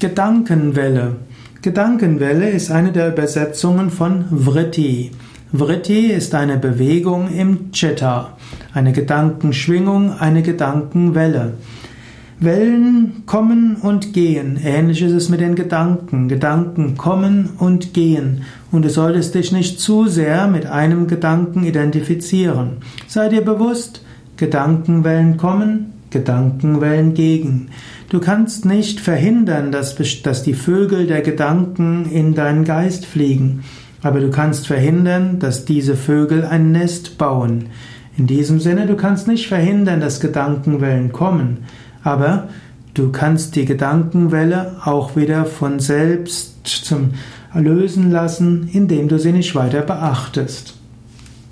Gedankenwelle. Gedankenwelle ist eine der Übersetzungen von Vritti. Vritti ist eine Bewegung im Chitta, eine Gedankenschwingung, eine Gedankenwelle. Wellen kommen und gehen. Ähnlich ist es mit den Gedanken. Gedanken kommen und gehen. Und du solltest dich nicht zu sehr mit einem Gedanken identifizieren. Sei dir bewusst, Gedankenwellen kommen, Gedankenwellen gegen. Du kannst nicht verhindern, dass, dass die Vögel der Gedanken in deinen Geist fliegen, aber du kannst verhindern, dass diese Vögel ein Nest bauen. In diesem Sinne, du kannst nicht verhindern, dass Gedankenwellen kommen, aber du kannst die Gedankenwelle auch wieder von selbst zum lösen lassen, indem du sie nicht weiter beachtest.